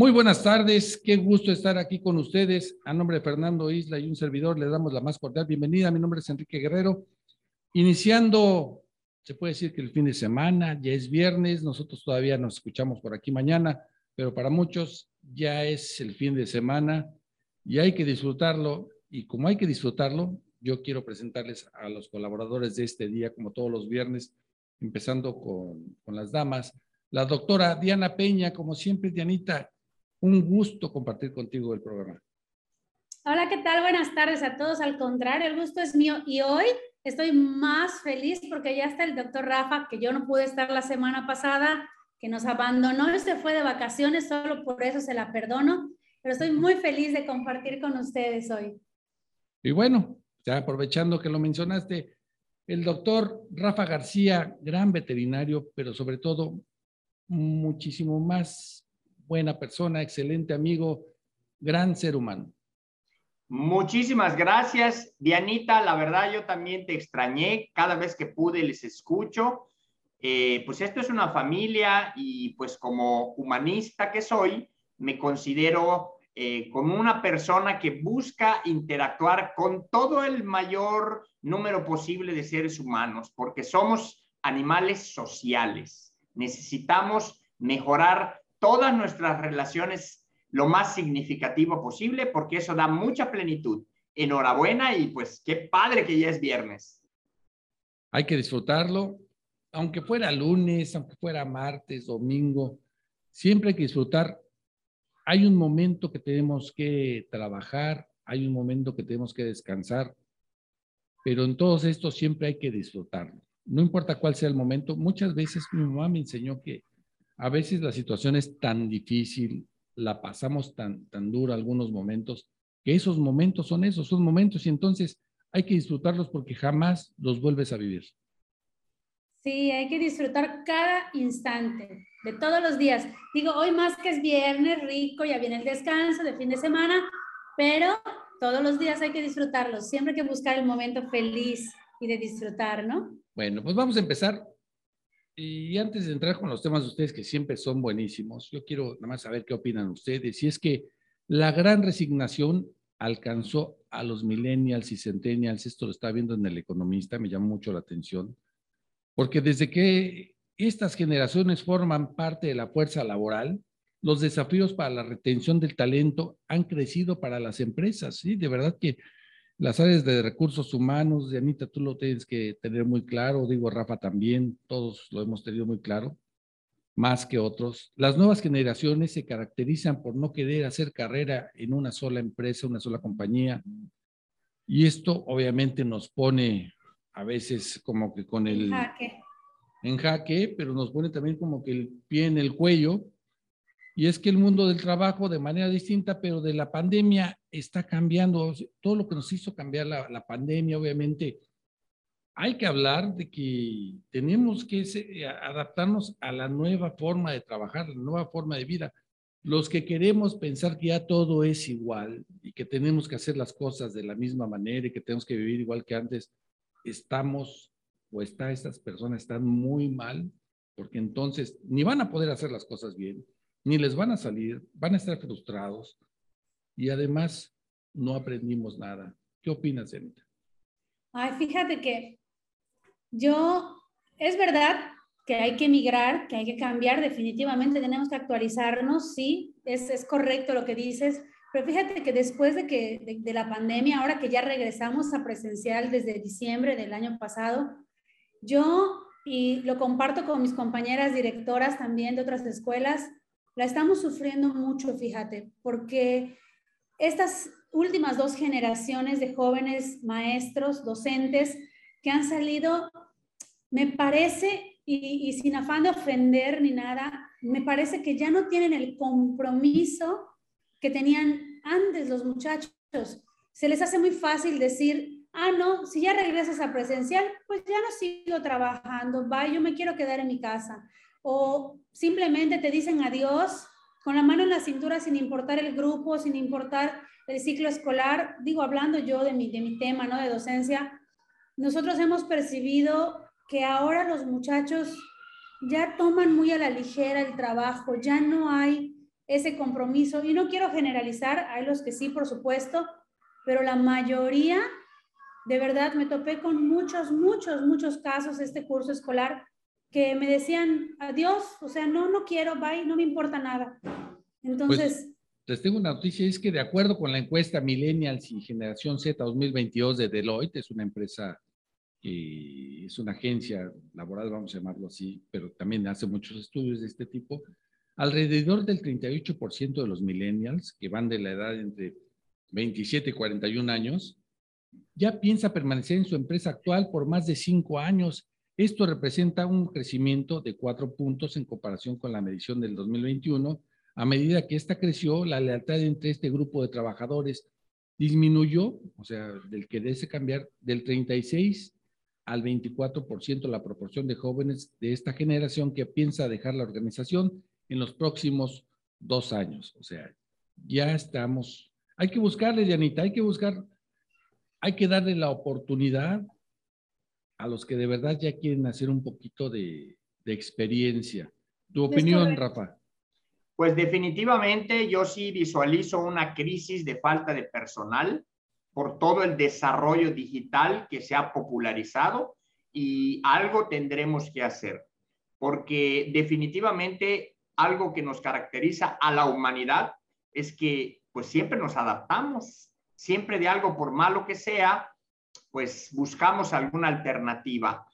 Muy buenas tardes, qué gusto estar aquí con ustedes. A nombre de Fernando Isla y un servidor, le damos la más cordial bienvenida. Mi nombre es Enrique Guerrero. Iniciando, se puede decir que el fin de semana, ya es viernes, nosotros todavía nos escuchamos por aquí mañana, pero para muchos ya es el fin de semana y hay que disfrutarlo. Y como hay que disfrutarlo, yo quiero presentarles a los colaboradores de este día, como todos los viernes, empezando con, con las damas. La doctora Diana Peña, como siempre, Dianita, un gusto compartir contigo el programa. Hola, ¿qué tal? Buenas tardes a todos. Al contrario, el gusto es mío y hoy estoy más feliz porque ya está el doctor Rafa, que yo no pude estar la semana pasada, que nos abandonó y se fue de vacaciones, solo por eso se la perdono, pero estoy muy feliz de compartir con ustedes hoy. Y bueno, ya aprovechando que lo mencionaste, el doctor Rafa García, gran veterinario, pero sobre todo muchísimo más buena persona, excelente amigo, gran ser humano. Muchísimas gracias, Dianita. La verdad, yo también te extrañé. Cada vez que pude les escucho. Eh, pues esto es una familia y pues como humanista que soy, me considero eh, como una persona que busca interactuar con todo el mayor número posible de seres humanos, porque somos animales sociales. Necesitamos mejorar todas nuestras relaciones lo más significativo posible, porque eso da mucha plenitud. Enhorabuena y pues qué padre que ya es viernes. Hay que disfrutarlo, aunque fuera lunes, aunque fuera martes, domingo, siempre hay que disfrutar. Hay un momento que tenemos que trabajar, hay un momento que tenemos que descansar, pero en todos estos siempre hay que disfrutarlo. No importa cuál sea el momento, muchas veces mi mamá me enseñó que a veces la situación es tan difícil, la pasamos tan, tan dura algunos momentos, que esos momentos son esos, son momentos y entonces hay que disfrutarlos porque jamás los vuelves a vivir. Sí, hay que disfrutar cada instante de todos los días. Digo, hoy más que es viernes rico, ya viene el descanso de fin de semana, pero todos los días hay que disfrutarlos. Siempre hay que buscar el momento feliz y de disfrutar, ¿no? Bueno, pues vamos a empezar y antes de entrar con los temas de ustedes, que siempre son buenísimos, yo quiero nada más saber qué opinan ustedes. Si es que la gran resignación alcanzó a los millennials y centennials, esto lo está viendo en El Economista, me llama mucho la atención, porque desde que estas generaciones forman parte de la fuerza laboral, los desafíos para la retención del talento han crecido para las empresas, ¿sí? De verdad que las áreas de recursos humanos, Anita, tú lo tienes que tener muy claro, digo Rafa también, todos lo hemos tenido muy claro, más que otros. Las nuevas generaciones se caracterizan por no querer hacer carrera en una sola empresa, una sola compañía. Y esto obviamente nos pone a veces como que con el... En jaque. En jaque, pero nos pone también como que el pie en el cuello y es que el mundo del trabajo de manera distinta, pero de la pandemia está cambiando. Todo lo que nos hizo cambiar la, pandemia, obviamente, hay que hablar de que tenemos que adaptarnos a la nueva forma de trabajar, la nueva forma de vida. Los que queremos pensar que ya todo es igual y que tenemos que hacer las cosas de la misma manera y que tenemos que vivir igual que antes, estamos o está estas personas están muy mal porque entonces ni van a poder hacer las cosas bien, ni les van a salir, van a estar frustrados y además no aprendimos nada. ¿Qué opinas, Anita? Ay, fíjate que yo, es verdad que hay que emigrar, que hay que cambiar, definitivamente tenemos que actualizarnos, sí, es, es correcto lo que dices, pero fíjate que después de, que, de la pandemia, ahora que ya regresamos a presencial desde diciembre del año pasado, yo, y lo comparto con mis compañeras directoras también de otras escuelas, la estamos sufriendo mucho, fíjate, porque estas últimas dos generaciones de jóvenes maestros, docentes que han salido, me parece, y, sin afán de ofender ni nada, me parece que ya no tienen el compromiso que tenían antes los muchachos. Se les hace muy fácil decir, ah, no, si ya regresas a presencial, pues ya no sigo trabajando, va, yo me quiero quedar en mi casa o simplemente te dicen adiós con la mano en la cintura sin importar el grupo, sin importar el ciclo escolar. Digo, hablando yo de mi, de mi tema, ¿no? De docencia, nosotros hemos percibido que ahora los muchachos ya toman muy a la ligera el trabajo, ya no hay ese compromiso. Y no quiero generalizar, hay los que sí, por supuesto, pero la mayoría, de verdad, me topé con muchos, muchos, muchos casos este curso escolar que me decían, adiós, o sea, no, no quiero, bye, no me importa nada. Entonces... Pues, les tengo una noticia, es que de acuerdo con la encuesta Millennials y Generación Z 2022 de Deloitte, es una empresa, que es una agencia laboral, vamos a llamarlo así, pero también hace muchos estudios de este tipo, alrededor del 38% de los millennials, que van de la edad entre 27 y 41 años, ya piensa permanecer en su empresa actual por más de cinco años. Esto representa un crecimiento de cuatro puntos en comparación con la medición del 2021 a medida que esta creció, la lealtad entre este grupo de trabajadores disminuyó, o sea, del que desee cambiar del 36 al 24% la proporción de jóvenes de esta generación que piensa dejar la organización en los próximos dos años. O sea, ya estamos, hay que buscarle, Janita, hay que buscar, hay que darle la oportunidad a los que de verdad ya quieren hacer un poquito de, de experiencia. Tu opinión, Rafa. Pues definitivamente yo sí visualizo una crisis de falta de personal por todo el desarrollo digital que se ha popularizado y algo tendremos que hacer, porque definitivamente algo que nos caracteriza a la humanidad es que pues siempre nos adaptamos, siempre de algo por malo que sea, pues buscamos alguna alternativa.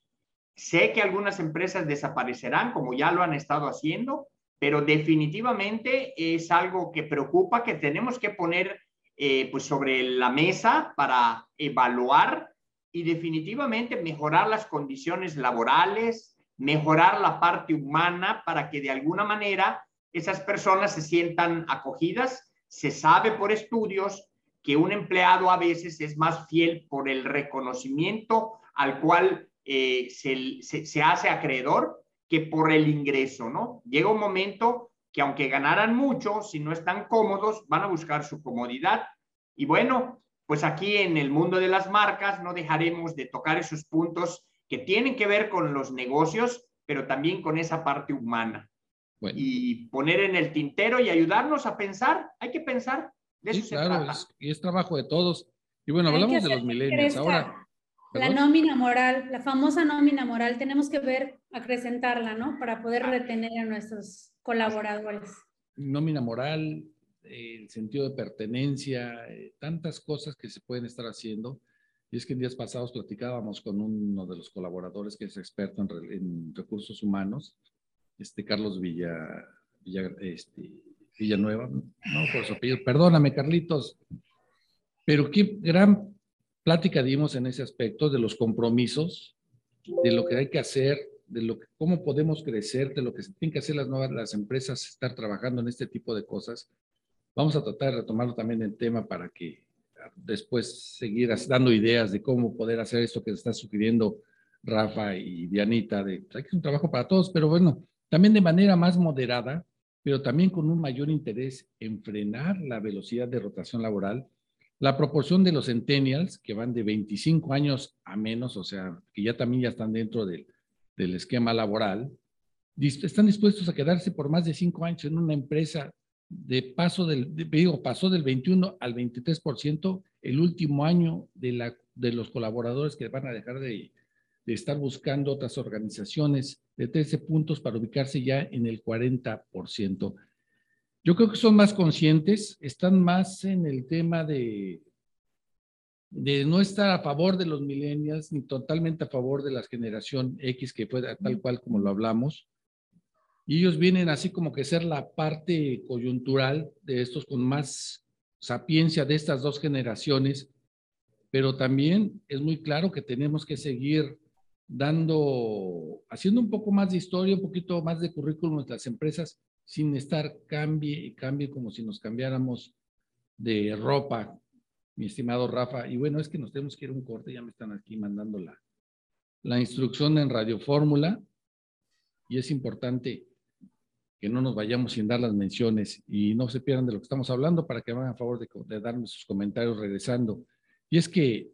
Sé que algunas empresas desaparecerán como ya lo han estado haciendo, pero definitivamente es algo que preocupa, que tenemos que poner eh, pues sobre la mesa para evaluar y definitivamente mejorar las condiciones laborales, mejorar la parte humana para que de alguna manera esas personas se sientan acogidas. Se sabe por estudios que un empleado a veces es más fiel por el reconocimiento al cual eh, se, se hace acreedor que por el ingreso, ¿no? Llega un momento que aunque ganaran mucho, si no están cómodos, van a buscar su comodidad. Y bueno, pues aquí en el mundo de las marcas no dejaremos de tocar esos puntos que tienen que ver con los negocios, pero también con esa parte humana. Y poner en el tintero y ayudarnos a pensar, hay que pensar. De eso se trata. y es trabajo de todos. Y bueno, hablamos de los milenios. Ahora, la nómina moral, la famosa nómina moral, tenemos que ver, acrecentarla, ¿no? Para poder retener a nuestros colaboradores. Nómina moral, el sentido de pertenencia, eh, tantas cosas que se pueden estar haciendo. Y es que en días pasados platicábamos con uno de los colaboradores que es experto en, recursos humanos, este Carlos Villa, Villa este, Villanueva, no por su apellido, perdóname Carlitos, pero qué gran plática dimos en ese aspecto de los compromisos, de lo que hay que hacer, de lo que, cómo podemos crecer, de lo que se tienen que hacer las nuevas las empresas, estar trabajando en este tipo de cosas. Vamos a tratar de retomarlo también el tema para que después seguir dando ideas de cómo poder hacer esto que está sugiriendo Rafa y Dianita, de que un trabajo para todos, pero bueno, también de manera más moderada, pero también con un mayor interés en frenar la velocidad de rotación laboral. La proporción de los centennials, que van de 25 años a menos, o sea, que ya también ya están dentro del, esquema laboral, están dispuestos a quedarse por más de cinco años en una empresa de paso del, digo, pasó del 21 al 23% el último año de, la, de los colaboradores que van a dejar de, de estar buscando otras organizaciones de 13 puntos para ubicarse ya en el 40%. Yo creo que son más conscientes, están más en el tema de, de no estar a favor de los millennials ni totalmente a favor de la generación X, que fue tal cual como lo hablamos. Y ellos vienen así como que ser la parte coyuntural de estos con más sapiencia de estas dos generaciones, pero también es muy claro que tenemos que seguir dando, haciendo un poco más de historia, un poquito más de currículum en las empresas, sin estar cambie y cambie como si nos cambiáramos de ropa, mi estimado Rafa. Y bueno, es que nos tenemos que ir a un corte, ya me están aquí mandando la, la instrucción en Radio Fórmula y es importante que no nos vayamos sin dar las menciones y no se pierdan de lo que estamos hablando para que hagan a favor de, de darme sus comentarios regresando. Y es que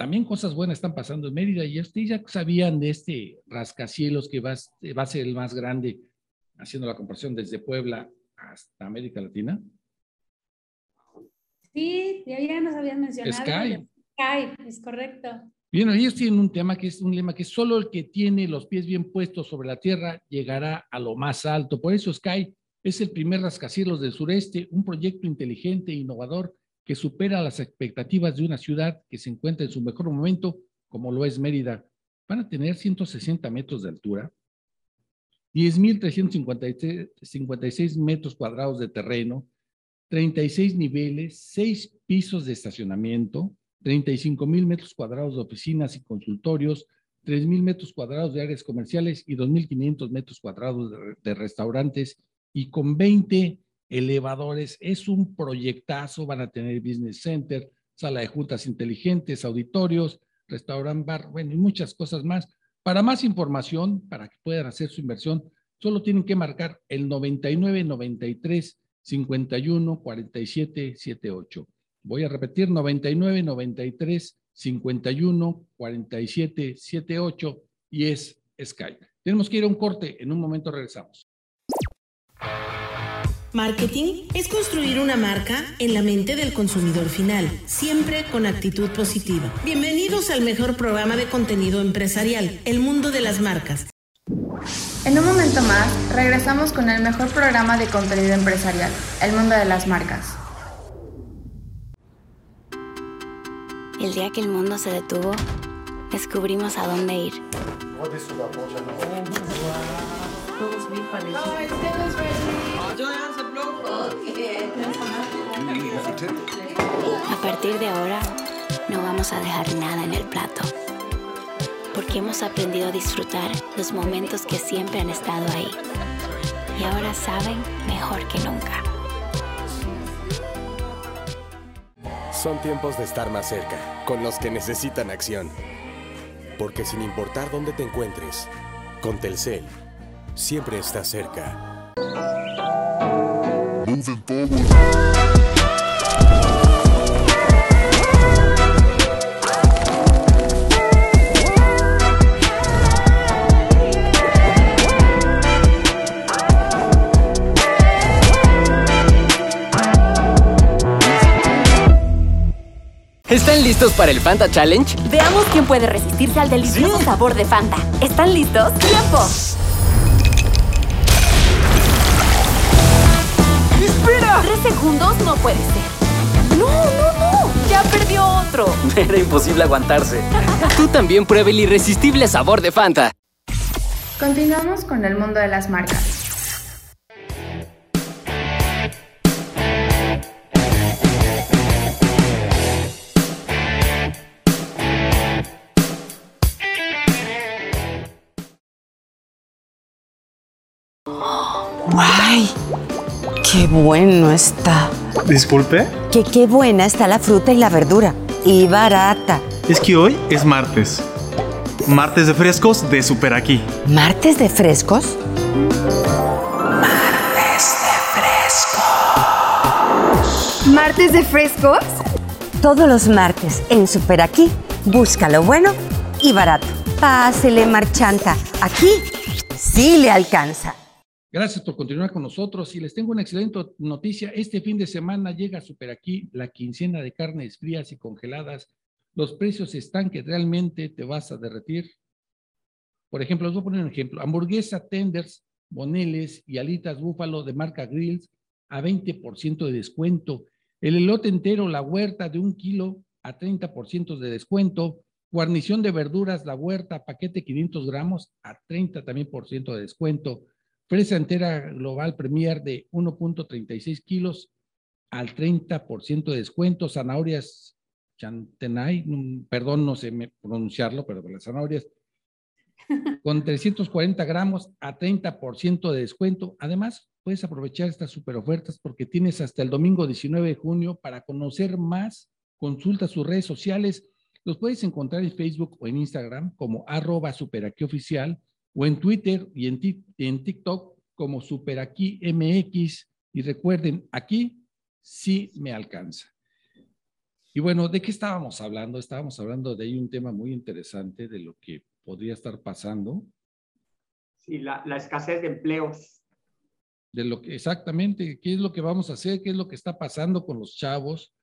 también cosas buenas están pasando en Mérida y ustedes ya sabían de este rascacielos que va, va a ser el más grande haciendo la comparación desde Puebla hasta América Latina. Sí, ya nos habían mencionado. Sky. Sky, es correcto. Bien, ellos tienen un tema que es un lema que solo el que tiene los pies bien puestos sobre la tierra llegará a lo más alto. Por eso Sky es el primer rascacielos del sureste, un proyecto inteligente e innovador que supera las expectativas de una ciudad que se encuentra en su mejor momento, como lo es Mérida. Van a tener 160 metros de altura, 10.356 metros cuadrados de terreno, 36 niveles, 6 pisos de estacionamiento, 35 mil metros cuadrados de oficinas y consultorios, 3 mil metros cuadrados de áreas comerciales y 2.500 metros cuadrados de, de, restaurantes y con 20 elevadores. Es un proyectazo, van a tener business center, sala de juntas inteligentes, auditorios, restaurant bar, bueno, y muchas cosas más. Para más información, para que puedan hacer su inversión, solo tienen que marcar el 99 93 51 47 78. Voy a repetir 99 93 51 47 78 y es Skype. Tenemos que ir a un corte, en un momento regresamos. Marketing es construir una marca en la mente del consumidor final, siempre con actitud positiva. Bienvenidos al mejor programa de contenido empresarial, El Mundo de las Marcas. En un momento más, regresamos con el mejor programa de contenido empresarial, El Mundo de las Marcas. El día que el mundo se detuvo, descubrimos a dónde ir. A partir de ahora, no vamos a dejar nada en el plato, porque hemos aprendido a disfrutar los momentos que siempre han estado ahí. Y ahora saben mejor que nunca. Son tiempos de estar más cerca, con los que necesitan acción. Porque sin importar dónde te encuentres, con Telcel, siempre estás cerca. ¿Están listos para el Fanta Challenge? Veamos quién puede resistirse al delicioso sabor de Fanta. ¿Están listos? ¡Tiempo! Segundos no puede ser. ¡No, no, no! ¡Ya perdió otro! Era imposible aguantarse. Tú también pruebe el irresistible sabor de Fanta. Continuamos con el mundo de las marcas. ¡Qué bueno está! Disculpe. Que qué buena está la fruta y la verdura. Y barata. Es que hoy es martes. Martes de frescos de Super Aquí. ¿Martes de frescos? Martes de frescos. ¿Martes de frescos? Todos los martes en Super Aquí. Busca lo bueno y barato. Pásele, marchanta. Aquí sí le alcanza. Gracias por continuar con nosotros y les tengo una excelente noticia. Este fin de semana llega Super Aquí la quincena de carnes frías y congeladas. Los precios están que realmente te vas a derretir. Por ejemplo, les voy a poner un ejemplo. Hamburguesa, tenders, boneles y alitas búfalo de marca Grills a 20% de descuento. El elote entero, la huerta de un kilo a 30% de descuento. Guarnición de verduras, la huerta, paquete 500 gramos a 30 también por ciento de descuento Fresa entera global Premier de 1.36 kilos al 30% de descuento. Zanahorias Chantenay, perdón, no sé pronunciarlo, pero las zanahorias con 340 gramos a 30% de descuento. Además, puedes aprovechar estas super ofertas porque tienes hasta el domingo 19 de junio para conocer más. Consulta sus redes sociales. Los puedes encontrar en Facebook o en Instagram como arroba superaquioficial o en Twitter y en, en TikTok como Super Aquí MX. Y recuerden, aquí sí me alcanza. Y bueno, ¿de qué estábamos hablando? Estábamos hablando de ahí un tema muy interesante de lo que podría estar pasando. Sí, la, la escasez de empleos. de lo que exactamente, qué es lo que vamos a hacer, qué es lo que está pasando con los chavos.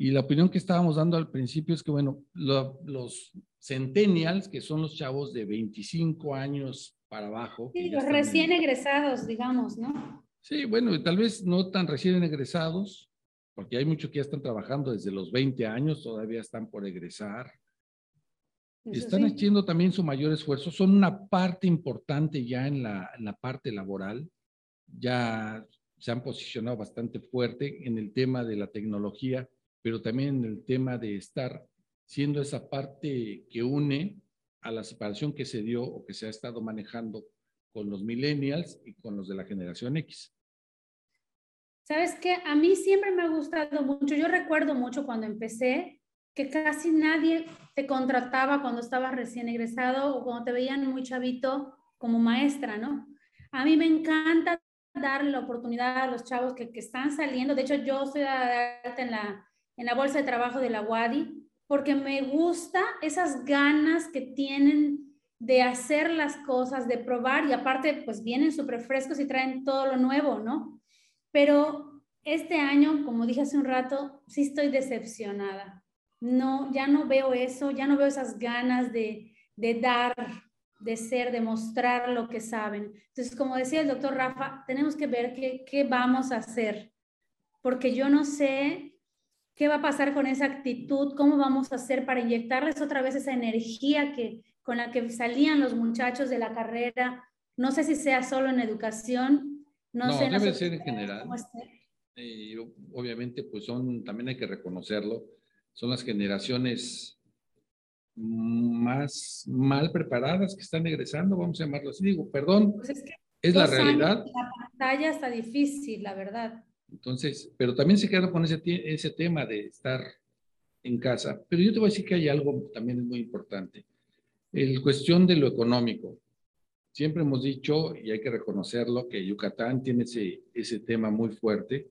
Y la opinión que estábamos dando al principio es que, bueno, los centennials, que son los chavos de 25 años para abajo. Sí, los recién egresados, digamos, ¿no? Sí, bueno, tal vez no tan recién egresados, porque hay muchos que ya están trabajando desde los 20 años, todavía están por egresar. están haciendo también su mayor esfuerzo, son una parte importante ya en la, en la parte laboral, ya se han posicionado bastante fuerte en el tema de la tecnología, pero también en el tema de estar siendo esa parte que une a la separación que se dio o que se ha estado manejando con los millennials y con los de la generación X. Sabes que a mí siempre me ha gustado mucho. Yo recuerdo mucho cuando empecé que casi nadie te contrataba cuando estabas recién egresado o cuando te veían muy chavito como maestra, ¿no? A mí me encanta darle la oportunidad a los chavos que, que están saliendo. De hecho, yo soy en la, en la bolsa de trabajo de la WADI porque me gusta esas ganas que tienen de hacer las cosas, de probar y aparte pues vienen súper frescos y traen todo lo nuevo, ¿no? Pero este año, como dije hace un rato, sí estoy decepcionada. No, ya no veo eso, ya no veo esas ganas de, de dar, de ser, de mostrar lo que saben. Entonces, como decía el doctor Rafa, tenemos que ver qué, qué vamos a hacer, porque yo no sé qué va a pasar con esa actitud, cómo vamos a hacer para inyectarles otra vez esa energía que, con la que salían los muchachos de la carrera. No sé si sea solo en educación, no, no sé. Debe ser en general. Y obviamente, pues son, también hay que reconocerlo, son las generaciones más mal preparadas que están egresando, vamos a llamarlo así. Digo, perdón, pues es, la realidad. la pantalla está difícil, la verdad. Entonces, pero también se queda con ese, ese tema de estar en casa. Pero yo te voy a decir que hay algo también muy importante. El cuestión de lo económico. Siempre hemos dicho, y hay que reconocerlo, que Yucatán tiene ese, ese tema muy fuerte,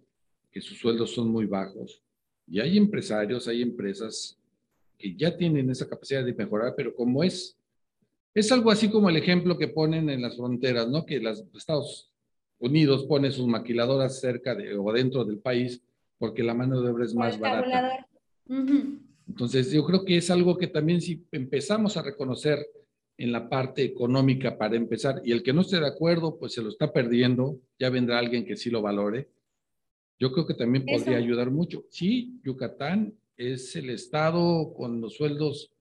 que sus sueldos son muy bajos. Y hay empresarios, hay empresas que ya tienen esa capacidad de mejorar, pero como es, es algo así como el ejemplo que ponen en las fronteras, ¿no? Que los Estados Unidos pone sus maquiladoras cerca de, o dentro del país porque la mano de obra es más barata. Entonces, yo creo que es algo que también si empezamos a reconocer en la parte económica para empezar, y el que no esté de acuerdo, pues se lo está perdiendo, ya vendrá alguien que sí lo valore. Yo creo que también podría ayudar mucho. Sí, Yucatán es el estado con los sueldos,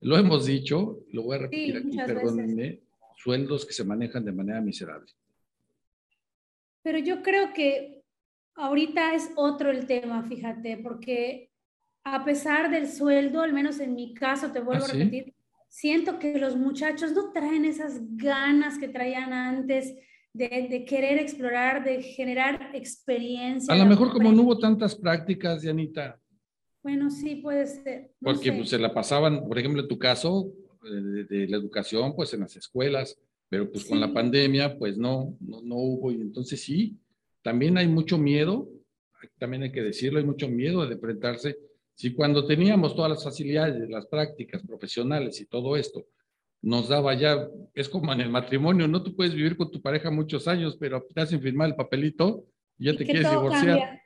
lo hemos dicho, lo voy a repetir aquí, perdónenme, sueldos que se manejan de manera miserable. Pero yo creo que ahorita es otro el tema, fíjate, porque a pesar del sueldo, al menos en mi caso, te vuelvo ¿Ah, a repetir, siento que los muchachos no traen esas ganas que traían antes de, querer explorar, de generar experiencia. A lo mejor como no hubo tantas prácticas, Janita. Bueno, sí, puede ser. Porque pues, se la pasaban, por ejemplo, en tu caso, eh, de, la educación, pues en las escuelas, pero pues con la pandemia, pues no, no, no, hubo. Y entonces sí, también hay mucho miedo, también hay que decirlo, hay mucho miedo de enfrentarse. Si cuando teníamos todas las facilidades, las prácticas profesionales y todo esto, nos daba ya, es como en el matrimonio, no tú puedes vivir con tu pareja muchos años, pero te hacen firmar el papelito y ya te quieres divorciar.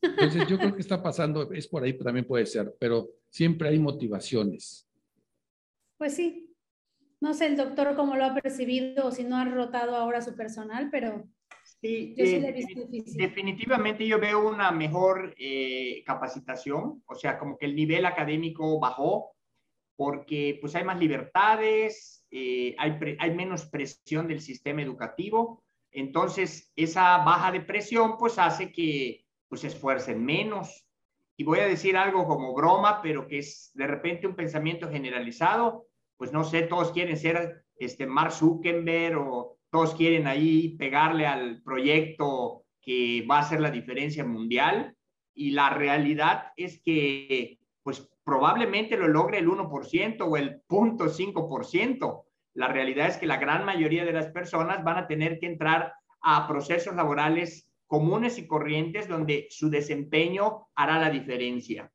Entonces yo creo que está pasando, es por ahí también puede ser, pero siempre hay motivaciones. Pues sí, no sé el doctor cómo lo ha percibido o si no ha rotado ahora su personal, pero sí, yo sí le he visto difícil. Definitivamente yo veo una mejor eh, capacitación, o sea, como que el nivel académico bajó porque pues hay más libertades, eh, hay, hay menos presión del sistema educativo, entonces esa baja de presión pues hace que pues se esfuercen menos. Y voy a decir algo como broma, pero que es de repente un pensamiento generalizado pues no sé, todos quieren ser este Mark Zuckerberg o todos quieren ahí pegarle al proyecto que va a hacer la diferencia mundial y la realidad es que pues probablemente lo logre el 1% o el 0.5%. La realidad es que la gran mayoría de las personas van a tener que entrar a procesos laborales comunes y corrientes donde su desempeño hará la diferencia.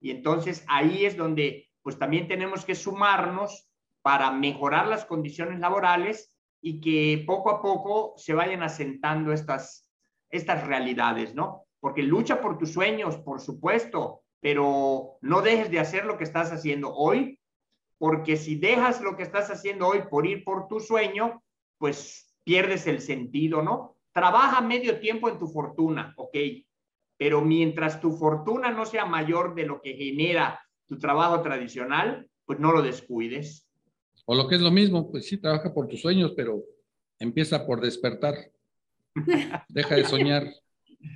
Y entonces ahí es donde pues también tenemos que sumarnos para mejorar las condiciones laborales y que poco a poco se vayan asentando estas, estas realidades, ¿no? Porque lucha por tus sueños, por supuesto, pero no dejes de hacer lo que estás haciendo hoy, porque si dejas lo que estás haciendo hoy por ir por tu sueño, pues pierdes el sentido, ¿no? Trabaja medio tiempo en tu fortuna, ok, pero mientras tu fortuna no sea mayor de lo que genera tu trabajo tradicional, pues no lo descuides. O lo que es lo mismo, pues sí, trabaja por tus sueños, pero empieza por despertar. Deja de soñar.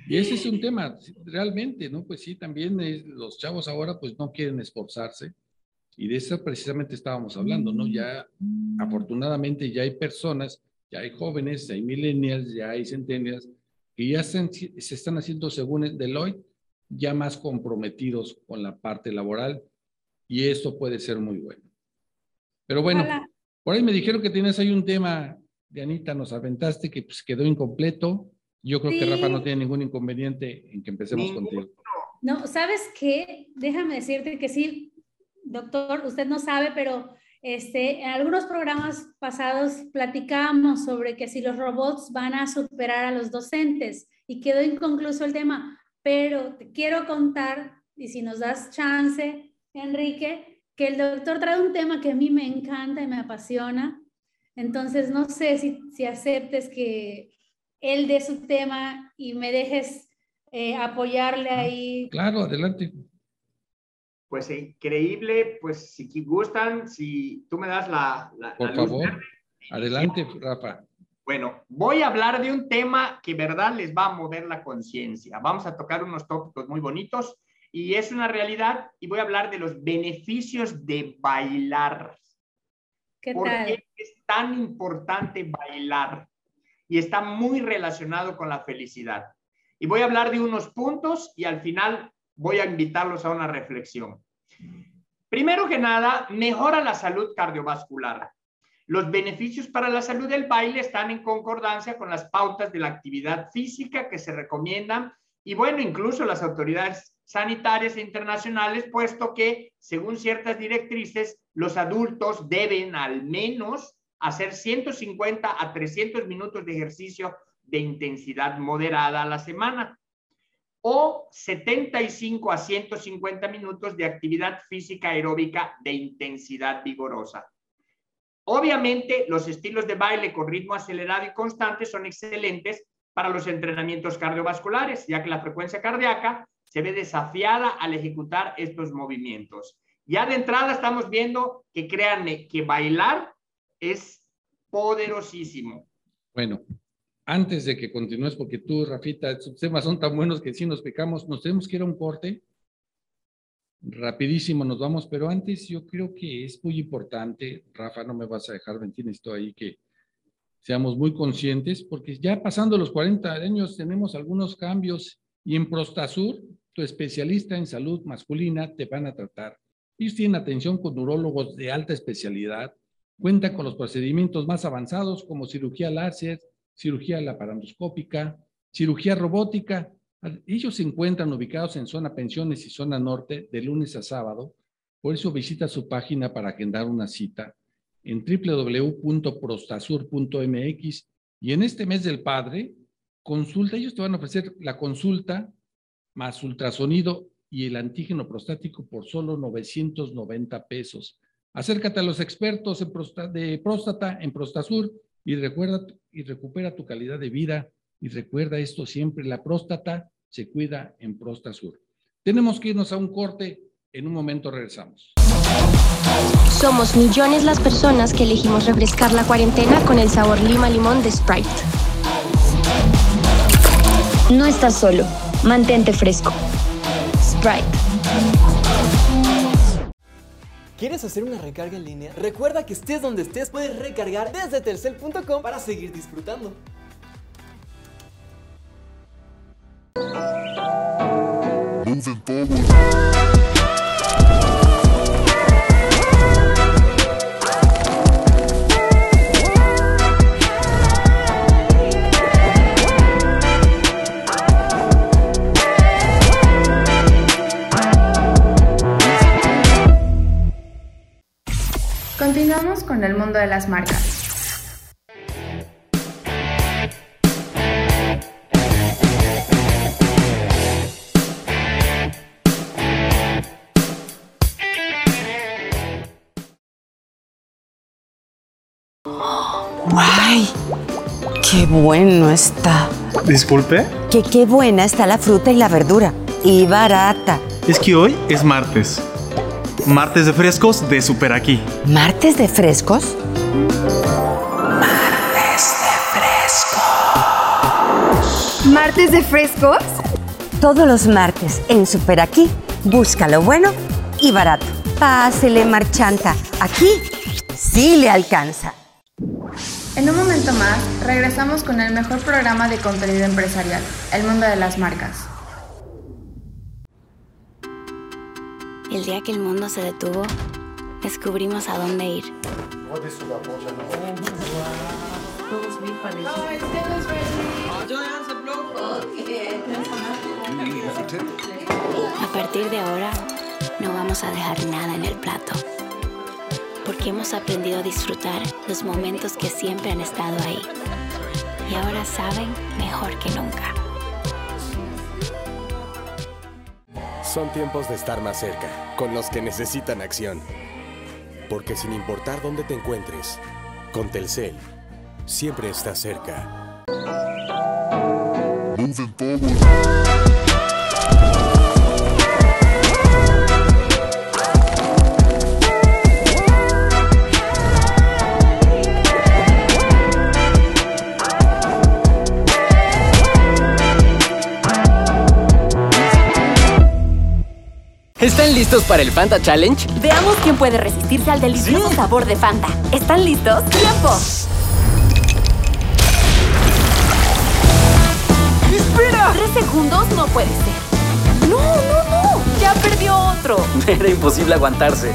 Y ese es un tema, realmente, ¿no? Pues sí, también los chavos ahora pues no quieren esforzarse. Y de eso precisamente estábamos hablando, ¿no? Ya, afortunadamente, ya hay personas, ya hay jóvenes, ya hay millennials, ya hay centennials, que ya se, están haciendo, según Deloitte, ya más comprometidos con la parte laboral. Y esto puede ser muy bueno. Pero bueno, por ahí me dijeron que tienes ahí un tema, Dianita, nos aventaste que pues, quedó incompleto. Yo creo que Rafa no tiene ningún inconveniente en que empecemos contigo. No, ¿sabes qué? Déjame decirte que sí, doctor, usted no sabe, pero este, en algunos programas pasados platicamos sobre que si los robots van a superar a los docentes y quedó inconcluso el tema, pero te quiero contar, y si nos das chance, Enrique, que el doctor trae un tema que a mí me encanta y me apasiona. Entonces, no sé si, si aceptes que él dé su tema y me dejes eh, apoyarle ahí. Claro, adelante. Pues increíble, pues si gustan, si tú me das la... Por favor, adelante, Rafa. Bueno, voy a hablar de un tema que, verdad, les va a mover la conciencia. Vamos a tocar unos tópicos muy bonitos y es una realidad y voy a hablar de los beneficios de bailar. ¿Qué ¿Por qué es tan importante bailar? Y está muy relacionado con la felicidad. Y voy a hablar de unos puntos y al final voy a invitarlos a una reflexión. Primero que nada, mejora la salud cardiovascular. Los beneficios para la salud del baile están en concordancia con las pautas de la actividad física que se recomiendan y bueno, incluso las autoridades sanitarias e internacionales, puesto que, según ciertas directrices, los adultos deben al menos hacer 150 a 300 minutos de ejercicio de intensidad moderada a la semana o 75 a 150 minutos de actividad física aeróbica de intensidad vigorosa. Obviamente, los estilos de baile con ritmo acelerado y constante son excelentes para los entrenamientos cardiovasculares, ya que la frecuencia cardíaca se ve desafiada al ejecutar estos movimientos. Ya de entrada estamos viendo que créanme que bailar es poderosísimo. Bueno, antes de que continúes, porque tú, Rafita, estos temas son tan buenos que si nos pecamos, nos tenemos que ir a un corte. Rapidísimo nos vamos, pero antes yo creo que es muy importante, Rafa, no me vas a dejar mentir, esto ahí que seamos muy conscientes, porque ya pasando los 40 años tenemos algunos cambios y en Prostasur, tu especialista en salud masculina te van a tratar. Ellos tienen atención con urólogos de alta especialidad, cuentan con los procedimientos más avanzados como cirugía láser, cirugía laparoscópica, cirugía robótica. Ellos se encuentran ubicados en zona pensiones y zona norte de lunes a sábado. Por eso visita su página para agendar una cita en www.prostasur.mx y en este mes del padre consulta, ellos te van a ofrecer la consulta más ultrasonido y el antígeno prostático por solo 990 pesos. Acércate a los expertos de próstata en Prostasur y recuerda y recupera tu calidad de vida y recuerda esto siempre, la próstata se cuida en Prostasur. Tenemos que irnos a un corte, en un momento regresamos. Somos millones las personas que elegimos refrescar la cuarentena con el sabor lima limón de Sprite. No estás solo. Mantente fresco. Sprite. ¿Quieres hacer una recarga en línea? Recuerda que estés donde estés, puedes recargar desde telcel.com para seguir disfrutando. Continuamos con el mundo de las marcas. Bueno está. Disculpe. Que qué buena está la fruta y la verdura. Y barata. Es que hoy es martes. Martes de frescos de Super Aquí. ¿Martes de frescos? Martes de frescos. ¿Martes de frescos? Todos los martes en Super Aquí, busca lo bueno y barato. Pásele, marchanta. Aquí sí le alcanza. En un momento más, regresamos con el mejor programa de contenido empresarial, El Mundo de las Marcas. El día que el mundo se detuvo, descubrimos a dónde ir. A partir de ahora, no vamos a dejar nada en el plato. Porque hemos aprendido a disfrutar los momentos que siempre han estado ahí. Y ahora saben mejor que nunca. Son tiempos de estar más cerca, con los que necesitan acción. Porque sin importar dónde te encuentres, con Telcel, siempre estás cerca. ¿Están listos para el Fanta Challenge? Veamos quién puede resistirse al delicioso sabor de Fanta. ¿Están listos? ¡Tiempo! ¡Espera! Tres segundos no puede ser. ¡No, no, no! ¡Ya perdió otro! Era imposible aguantarse.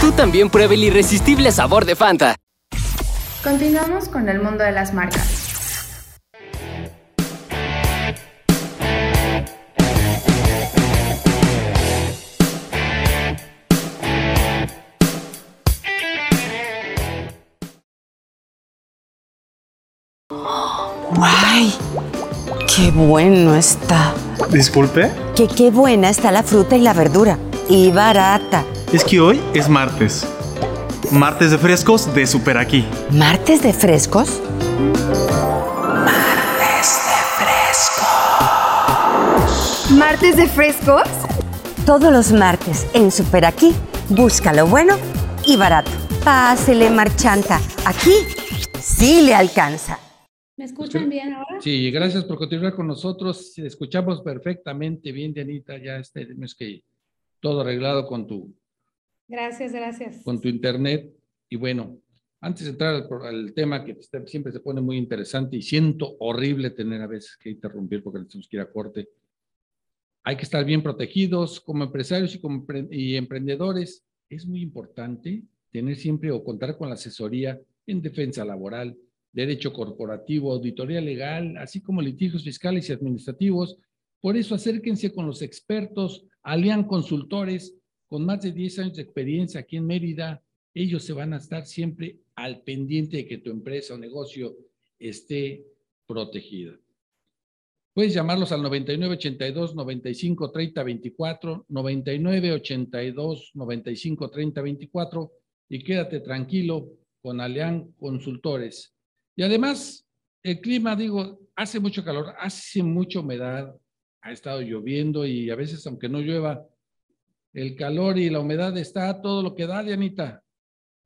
Tú también prueba el irresistible sabor de Fanta. Continuamos con el mundo de las marcas. ¡Qué bueno está! Disculpe. Que qué buena está la fruta y la verdura. Y barata. Es que hoy es martes. Martes de frescos de Super Aquí. ¿Martes de frescos? Martes de frescos. ¿Martes de frescos? Todos los martes en Super Aquí, busca lo bueno y barato. Pásele, marchanta. Aquí sí le alcanza. ¿Me escuchan bien ahora? Sí, gracias por continuar con nosotros. Escuchamos perfectamente bien, Dianita, ya tenemos que todo arreglado con tu, Gracias, gracias. con tu internet. Y bueno, antes de entrar al, al tema que siempre se pone muy interesante y siento horrible tener a veces que interrumpir porque tenemos que ir a corte. Hay que estar bien protegidos como empresarios y como y emprendedores. Es muy importante tener siempre o contar con la asesoría en defensa laboral, derecho corporativo, auditoría legal, así como litigios fiscales y administrativos. Por eso acérquense con los expertos, Alian Consultores, con más de 10 años de experiencia aquí en Mérida. Ellos se van a estar siempre al pendiente de que tu empresa o negocio esté protegida. Puedes llamarlos al 9982 95 30 24, 9982 95 30 24 y quédate tranquilo con Aleán Consultores. Y además, el clima, digo, hace mucho calor, hace mucha humedad, ha estado lloviendo y a veces, aunque no llueva, el calor y la humedad está todo lo que da, Dianita.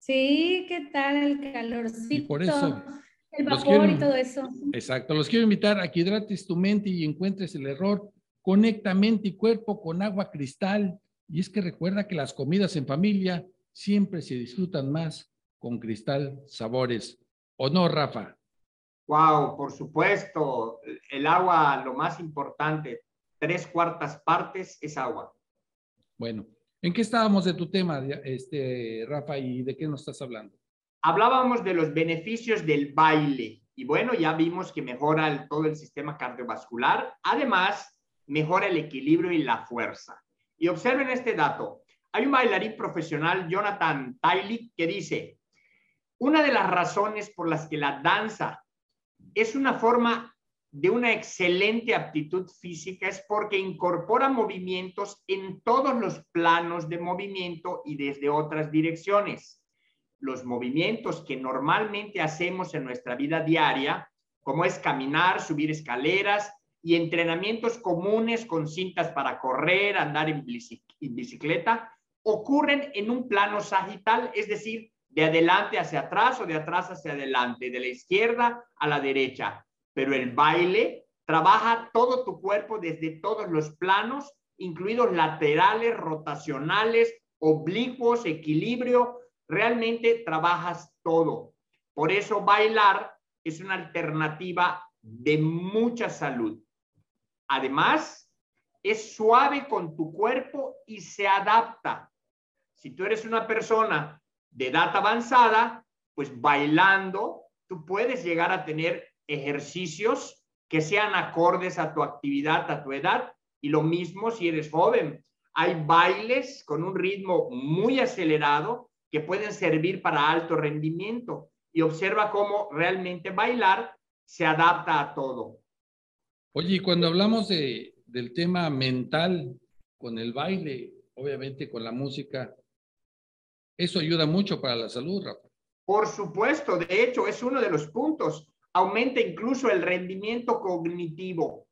Sí, ¿qué tal el calorcito? Y por eso, el vapor quiero- y todo eso. Exacto, los quiero invitar a que hidrates tu mente y encuentres el error. Conecta mente y cuerpo con agua cristal. Y es que recuerda que las comidas en familia siempre se disfrutan más con cristal sabores. ¿O no, Rafa? Wow, por supuesto, el agua, lo más importante, tres cuartas partes es agua. Bueno, ¿en qué estábamos de tu tema, este, Rafa, y de qué nos estás hablando? Hablábamos de los beneficios del baile y bueno, ya vimos que mejora el- todo el sistema cardiovascular. Además, mejora el equilibrio y la fuerza. Y observen este dato. Hay un bailarín profesional, Jonathan Tylik, que dice, una de las razones por las que la danza es una forma de una excelente aptitud física es porque incorpora movimientos en todos los planos de movimiento y desde otras direcciones. Los movimientos que normalmente hacemos en nuestra vida diaria como es caminar, subir escaleras y entrenamientos comunes con cintas para correr, andar en bicicleta, ocurren en un plano sagital, es decir, de adelante hacia atrás o de atrás hacia adelante, de la izquierda a la derecha. Pero el baile trabaja todo tu cuerpo desde todos los planos, incluidos laterales, rotacionales, oblicuos, equilibrio. Realmente trabajas todo. Por eso bailar es una alternativa de mucha salud. Además, es suave con tu cuerpo y se adapta. Si tú eres una persona de edad avanzada, pues bailando, tú puedes llegar a tener ejercicios que sean acordes a tu actividad, a tu edad, y lo mismo si eres joven. Hay bailes con un ritmo muy acelerado que pueden servir para alto rendimiento y observa cómo realmente bailar se adapta a todo. Oye, y cuando hablamos de, del tema mental con el baile, obviamente con la música, eso ayuda mucho para la salud, Rafa. Por supuesto, de hecho, es uno de los puntos. Aumenta incluso el rendimiento cognitivo.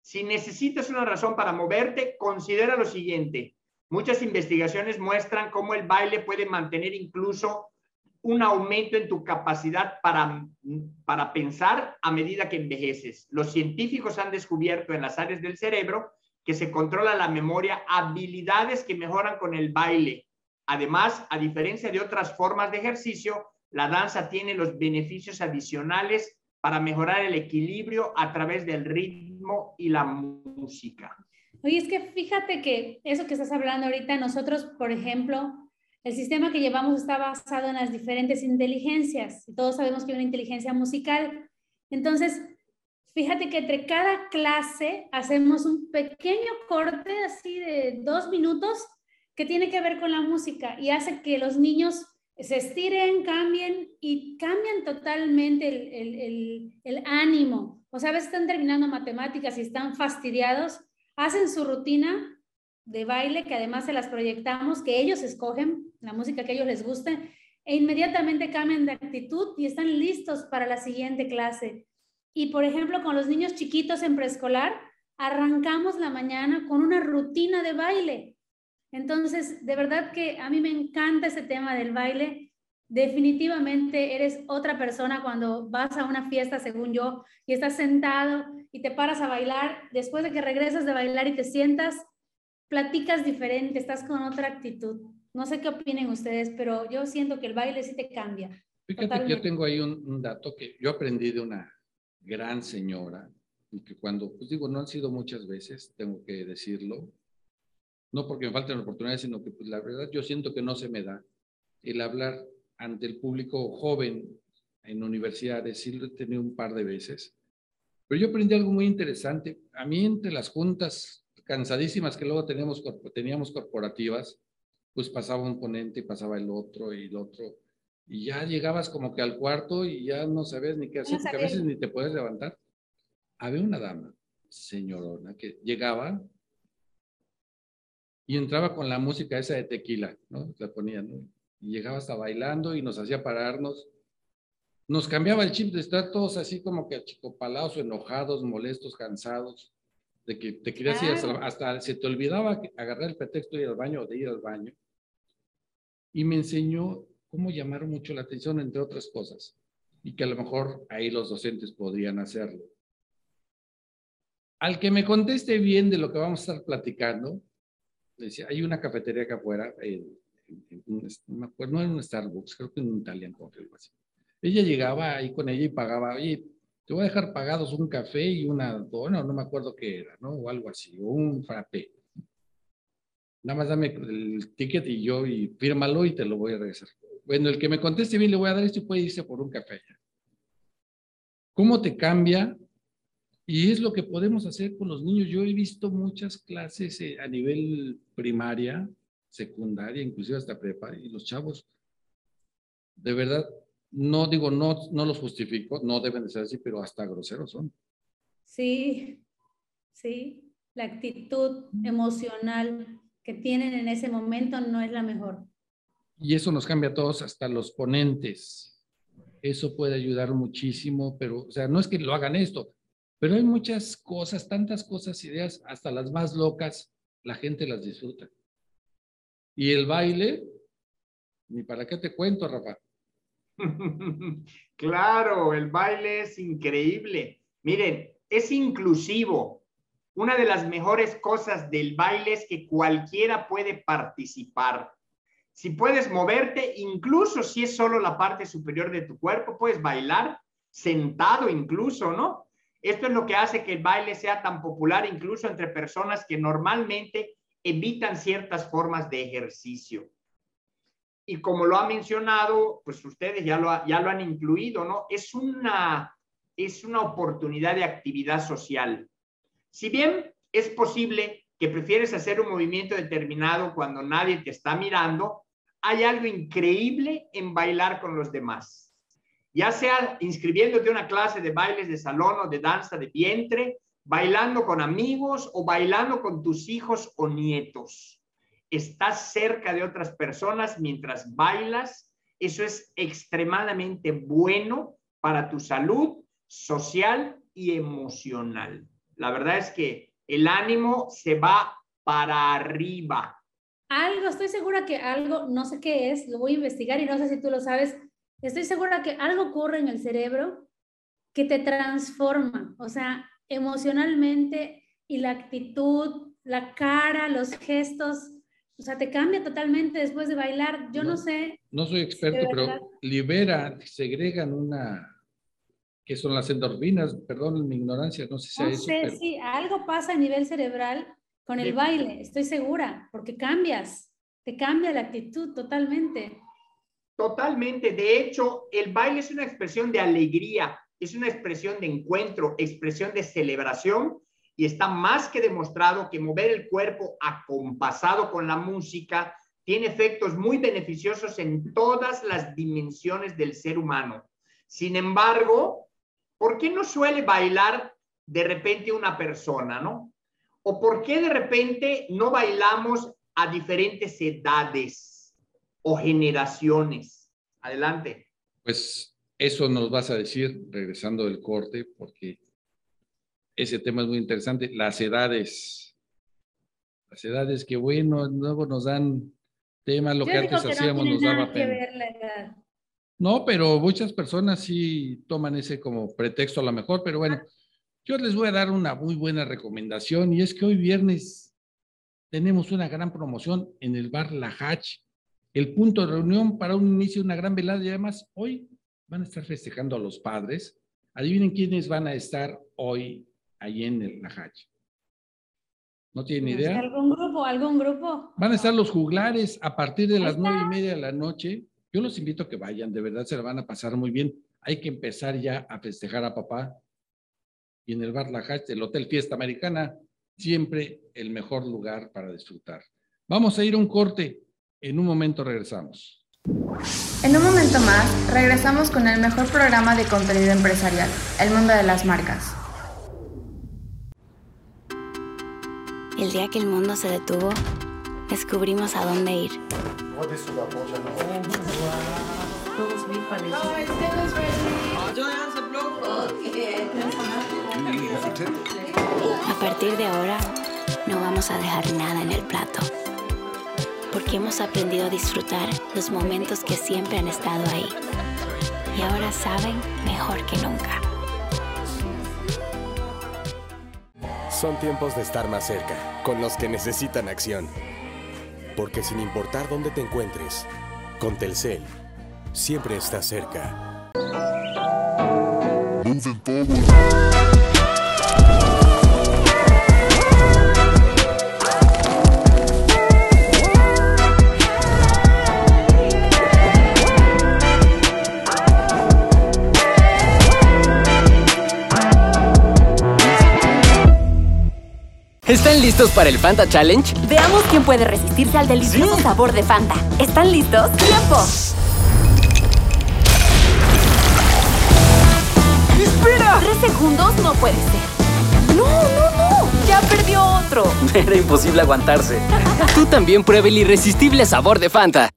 Si necesitas una razón para moverte, considera lo siguiente. Muchas investigaciones muestran cómo el baile puede mantener incluso un aumento en tu capacidad para, para pensar a medida que envejeces. Los científicos han descubierto en las áreas del cerebro que se controla la memoria, habilidades que mejoran con el baile. Además, a diferencia de otras formas de ejercicio, la danza tiene los beneficios adicionales para mejorar el equilibrio a través del ritmo y la música. Oye, es que fíjate que eso que estás hablando ahorita, nosotros, por ejemplo, el sistema que llevamos está basado en las diferentes inteligencias. Todos sabemos que hay una inteligencia musical. Entonces, fíjate que entre cada clase hacemos un pequeño corte así de dos minutos que tiene que ver con la música y hace que los niños se estiren, cambien y cambian totalmente el, ánimo. O sea, a veces están terminando matemáticas y están fastidiados, hacen su rutina de baile que además se las proyectamos, que ellos escogen, la música que a ellos les guste, e inmediatamente cambian de actitud y están listos para la siguiente clase. Y por ejemplo, con los niños chiquitos en preescolar, arrancamos la mañana con una rutina de baile entonces, de verdad que a mí me encanta ese tema del baile. Definitivamente eres otra persona cuando vas a una fiesta, según yo, y estás sentado y te paras a bailar. Después de que regresas de bailar y te sientas, platicas diferente, estás con otra actitud. No sé qué opinen ustedes, pero yo siento que el baile sí te cambia. Fíjate que yo tengo ahí un, un, dato que yo aprendí de una gran señora, y que cuando, pues digo, no han sido muchas veces, tengo que decirlo, no porque me falten oportunidades, sino que pues, la verdad yo siento que no se me da el hablar ante el público joven en universidades, sí lo he tenido un par de veces, pero yo aprendí algo muy interesante. A mí entre las juntas cansadísimas que luego teníamos, teníamos corporativas, pues pasaba un ponente y pasaba el otro y el otro, y ya llegabas como que al cuarto y ya no sabes ni qué hacer, porque a veces ni te puedes levantar. Había una dama, señorona, que llegaba y entraba con la música esa de tequila, ¿no? La ponía, ¿no? Y llegaba hasta bailando y nos hacía pararnos. Nos cambiaba el chip de estar todos así como que achicopalados, enojados, molestos, cansados, de que te querías ir hasta, hasta, se te olvidaba agarrar el pretexto de ir al baño o de ir al baño. Y me enseñó cómo llamar mucho la atención, entre otras cosas, y que a lo mejor ahí los docentes podrían hacerlo. Al que me conteste bien de lo que vamos a estar platicando, decía, hay una cafetería acá afuera, no, en un Starbucks, creo que en un Italian Coffee, algo así. Ella llegaba ahí con ella y pagaba, oye, te voy a dejar pagados un café y una dona, no me acuerdo qué era, ¿no? O algo así, o un frappé. Nada más dame el ticket y yo, y fírmalo y te lo voy a regresar. Bueno, el que me conteste bien le voy a dar esto y puede irse por un café. ¿Cómo te cambia y es lo que podemos hacer con los niños. Yo he visto muchas clases eh, a nivel primaria, secundaria, inclusive hasta prepa, y los chavos, de verdad, no digo, no, no los justifico, no deben de ser así, pero hasta groseros son. Sí, sí, la actitud emocional que tienen en ese momento no es la mejor. Y eso nos cambia a todos, hasta los ponentes eso puede ayudar muchísimo, pero, o sea, no es que lo hagan esto, pero hay muchas cosas, tantas cosas, ideas, hasta las más locas, la gente las disfruta. Y el baile, ni para qué te cuento, Rafa. claro, el baile es increíble. Miren, es inclusivo. Una de las mejores cosas del baile es que cualquiera puede participar. Si puedes moverte, incluso si es solo la parte superior de tu cuerpo, puedes bailar sentado incluso, ¿no? Esto es lo que hace que el baile sea tan popular incluso entre personas que normalmente evitan ciertas formas de ejercicio. Y como lo ha mencionado, pues ustedes ya lo, ya lo han incluido, ¿no? Es una, es una oportunidad de actividad social. Si bien es posible que prefieres hacer un movimiento determinado cuando nadie te está mirando, hay algo increíble en bailar con los demás. Ya sea inscribiéndote a una clase de bailes de salón o de danza de vientre, bailando con amigos o bailando con tus hijos o nietos. Estás cerca de otras personas mientras bailas. Eso es extremadamente bueno para tu salud social y emocional. La verdad es que el ánimo se va para arriba algo, estoy segura que algo, no sé qué es, lo voy a investigar y no sé si tú lo sabes, estoy segura que algo ocurre en el cerebro que te transforma, o sea, emocionalmente y la actitud, la cara, los gestos, o sea, te cambia totalmente después de bailar. Yo no, sé. No soy experto, pero libera, segregan una, que son las endorfinas, perdón mi ignorancia, no sé si no sé, sí, algo pasa a nivel cerebral con el baile, estoy segura, porque cambias, te cambia la actitud totalmente. Totalmente. De hecho, el baile es una expresión de alegría, es una expresión de encuentro, expresión de celebración y está más que demostrado que mover el cuerpo acompasado con la música tiene efectos muy beneficiosos en todas las dimensiones del ser humano. Sin embargo, ¿por qué no suele bailar de repente una persona, no? ¿O por qué de repente no bailamos a diferentes edades o generaciones? Adelante. Pues eso nos vas a decir regresando del corte, porque ese tema es muy interesante. Las edades. Las edades que, bueno, luego nos dan temas, lo que antes hacíamos nos daba pena. No, pero muchas personas sí toman ese como pretexto a lo mejor, pero bueno, yo les voy a dar una muy buena recomendación y es que hoy viernes tenemos una gran promoción en el bar La Hatch, el punto de reunión para un inicio de una gran velada y además hoy van a estar festejando a los padres. Adivinen quiénes van a estar hoy ahí en el Hatch. ¿No tienen idea? ¿Algún grupo? ¿Algún grupo? Van a estar los juglares a partir de las nueve y media de la noche. Yo los invito a que vayan, de verdad se la van a pasar muy bien. Hay que empezar ya a festejar a papá y en el Bar La Hatch, el Hotel Fiesta Americana, siempre el mejor lugar para disfrutar. Vamos a ir a un corte. En un momento regresamos. En un momento más, regresamos con el mejor programa de contenido empresarial, El Mundo de las Marcas. El día que el mundo se detuvo, descubrimos a dónde ir. A partir de ahora, no vamos a dejar nada en el plato, porque hemos aprendido a disfrutar los momentos que siempre han estado ahí. Y ahora saben mejor que nunca. Son tiempos de estar más cerca, con los que necesitan acción. Porque sin importar dónde te encuentres, con Telcel, siempre estás cerca. ¿Están listos para el Fanta Challenge? Veamos quién puede resistirse al delicioso sabor de Fanta. ¿Están listos? ¡Tiempo! ¡Espera! Tres segundos no puede ser. ¡No, no, no! ¡Ya perdió otro! Era imposible aguantarse. Tú también prueba el irresistible sabor de Fanta.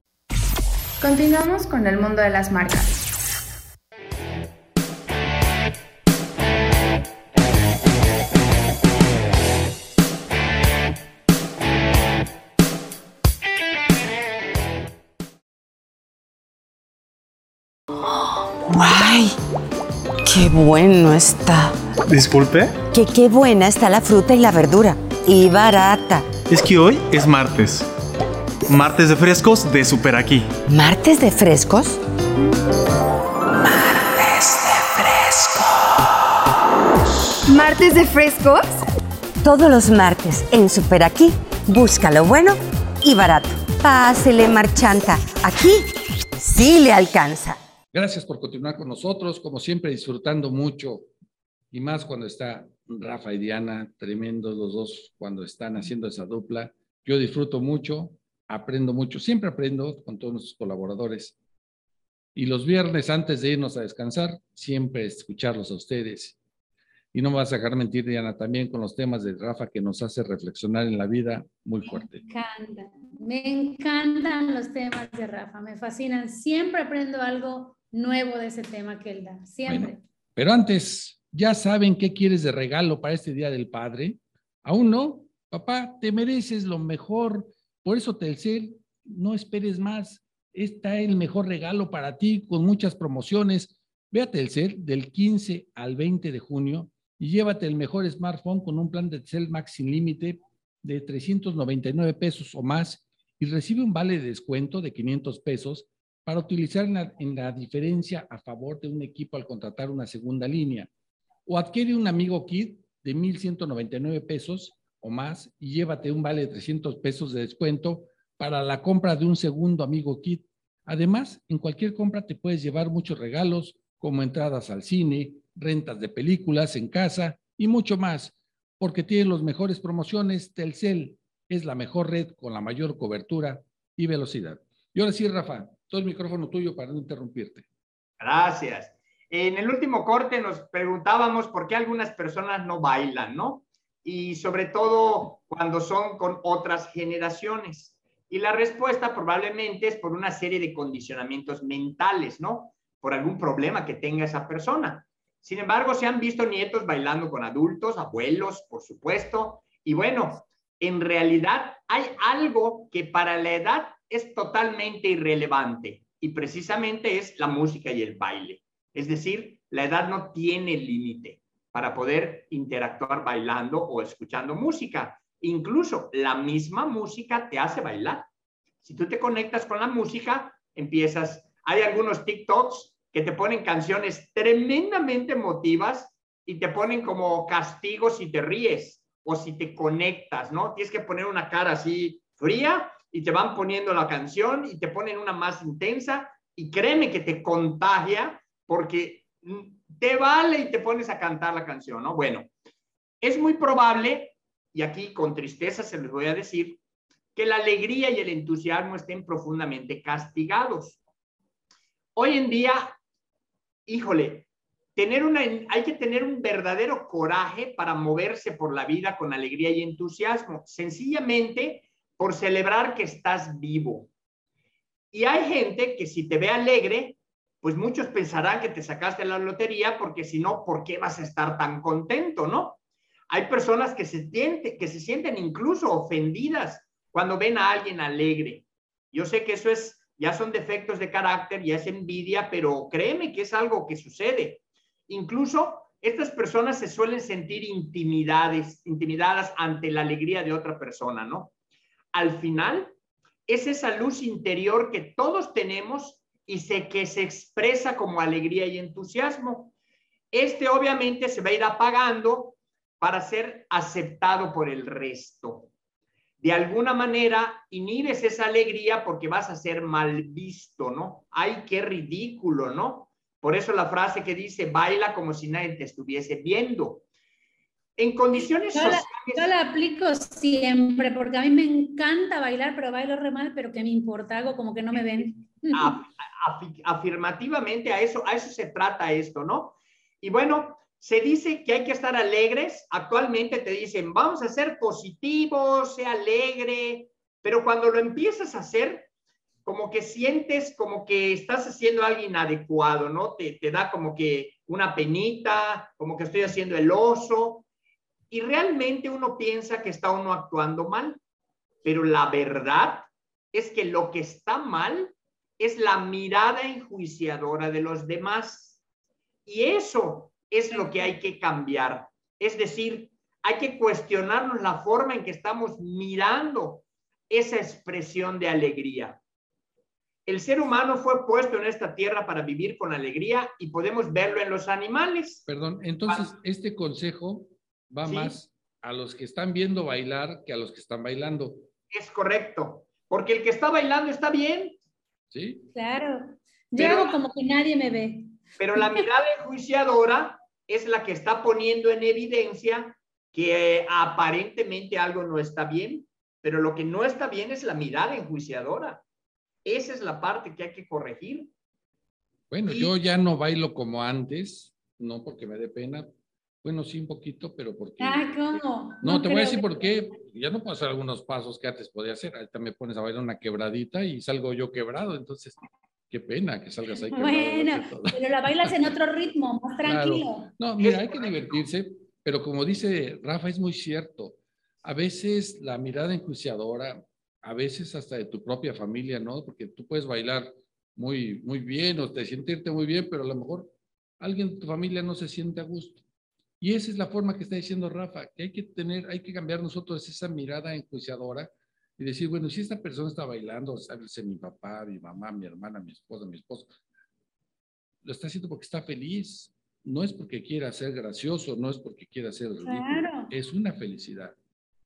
Continuamos con el mundo de las marcas. ¡Ay! ¡Qué bueno está! Disculpe. Que qué buena está la fruta y la verdura. Y barata. Es que hoy es martes. Martes de frescos de Super Aquí. ¿Martes de frescos? Martes de frescos. ¿Martes de frescos? Todos los martes en Super Aquí, busca lo bueno y barato. Pásele, marchanta. Aquí sí le alcanza. Gracias por continuar con nosotros, como siempre disfrutando mucho y más cuando está Rafa y Diana, tremendos los dos cuando están haciendo esa dupla. Yo disfruto mucho, aprendo mucho, siempre aprendo con todos nuestros colaboradores. Y los viernes antes de irnos a descansar, siempre escucharlos a ustedes y no me vas a dejar mentir, Diana, también con los temas de Rafa que nos hace reflexionar en la vida muy fuerte. Me encantan, me encantan los temas de Rafa, me fascinan. Siempre aprendo algo nuevo de ese tema que él da, siempre. pero antes, ¿ya saben qué quieres de regalo para este Día del Padre? ¿Aún no? Papá, te mereces lo mejor. Por eso, Telcel, no esperes más. Está el mejor regalo para ti con muchas promociones. Ve a Telcel del 15 al 20 de junio y llévate el mejor smartphone con un plan de Cell Max sin límite de 399 pesos o más y recibe un vale de descuento de 500 pesos para utilizar en la, diferencia a favor de un equipo al contratar una segunda línea. O adquiere un amigo kit de 1.199 pesos o más y llévate un vale de 300 pesos de descuento para la compra de un segundo amigo kit. Además, en cualquier compra te puedes llevar muchos regalos como entradas al cine, rentas de películas en casa y mucho más, porque tiene las mejores promociones. Telcel es la mejor red con la mayor cobertura y velocidad. Y ahora sí, Rafa, todo el micrófono tuyo para no interrumpirte. Gracias. En el último corte nos preguntábamos por qué algunas personas no bailan, ¿no? Y sobre todo cuando son con otras generaciones. Y la respuesta probablemente es por una serie de condicionamientos mentales, ¿no? Por algún problema que tenga esa persona. Sin embargo, se han visto nietos bailando con adultos, abuelos, por supuesto. Y bueno, en realidad hay algo que para la edad es totalmente irrelevante y precisamente es la música y el baile. Es decir, la edad no tiene límite para poder interactuar bailando o escuchando música. Incluso la misma música te hace bailar. Si tú te conectas con la música, empiezas, hay algunos TikToks que te ponen canciones tremendamente emotivas y te ponen como castigo si te ríes o si te conectas, ¿no? Tienes que poner una cara así fría y te van poniendo la canción y te ponen una más intensa y créeme que te contagia porque te vale y te pones a cantar la canción, ¿no? Bueno, es muy probable, y aquí con tristeza se les voy a decir, que la alegría y el entusiasmo estén profundamente castigados. Hoy en día híjole, tener una, hay que tener un verdadero coraje para moverse por la vida con alegría y entusiasmo, sencillamente por celebrar que estás vivo. Y hay gente que si te ve alegre, pues muchos pensarán que te sacaste la lotería porque si no, ¿por qué vas a estar tan contento, no? Hay personas que se, sienten, que se sienten incluso ofendidas cuando ven a alguien alegre. Yo sé que eso es ya son defectos de carácter, ya es envidia, pero créeme que es algo que sucede. Incluso estas personas se suelen sentir intimidadas, intimidadas ante la alegría de otra persona, ¿no? Al final, es esa luz interior que todos tenemos y sé que se expresa como alegría y entusiasmo. Este obviamente se va a ir apagando para ser aceptado por el resto de alguna manera inhibes esa alegría porque vas a ser mal visto, ¿no? Ay, qué ridículo, ¿no? Por eso la frase que dice, baila como si nadie te estuviese viendo. En condiciones yo sociales... La, yo la aplico siempre, porque a mí me encanta bailar, pero bailo re mal, pero que me importa, algo como que no me ven. afirmativamente a eso, a eso se trata esto, ¿no? Y bueno, se dice que hay que estar alegres. Actualmente te dicen, vamos a ser positivos, sea alegre, pero cuando lo empiezas a hacer, como que sientes como que estás haciendo algo inadecuado, ¿no? Te, te da como que una penita, como que estoy haciendo el oso. Y realmente uno piensa que está uno actuando mal, pero la verdad es que lo que está mal es la mirada enjuiciadora de los demás. Y eso es lo que hay que cambiar. Es decir, hay que cuestionarnos la forma en que estamos mirando esa expresión de alegría. El ser humano fue puesto en esta tierra para vivir con alegría y podemos verlo en los animales. Perdón, entonces este consejo va más a los que están viendo bailar que a los que están bailando. Es correcto, porque el que está bailando está bien. ¿Sí? Claro. Yo hago como que nadie me ve. Pero la mirada enjuiciadora es la que está poniendo en evidencia que aparentemente algo no está bien, pero lo que no está bien es la mirada enjuiciadora. Esa es la parte que hay que corregir. Bueno, yo ya no bailo como antes, no porque me dé pena. Bueno, sí, un poquito, pero porque. Ah, ¿cómo? No, te voy a decir por qué. Ya no puedo hacer algunos pasos que antes podía hacer. Ahorita me pones a bailar una quebradita y salgo yo quebrado. Entonces, qué pena que salgas ahí. Bueno, pero la bailas en otro ritmo, más tranquilo. No, mira, hay que divertirse, pero como dice Rafa, es muy cierto. A veces la mirada enjuiciadora, a veces hasta de tu propia familia, ¿no? Porque tú puedes bailar muy, muy bien o te sentirte muy bien, pero a lo mejor alguien de tu familia no se siente a gusto. Y esa es la forma que está diciendo Rafa, que hay que tener, hay que cambiar nosotros esa mirada enjuiciadora y decir, bueno, si esta persona está bailando, sabes, mi papá, mi mamá, mi hermana, mi esposa, mi esposo, lo está haciendo porque está feliz, no es porque quiera ser gracioso, no es porque quiera ser ridículo, es una felicidad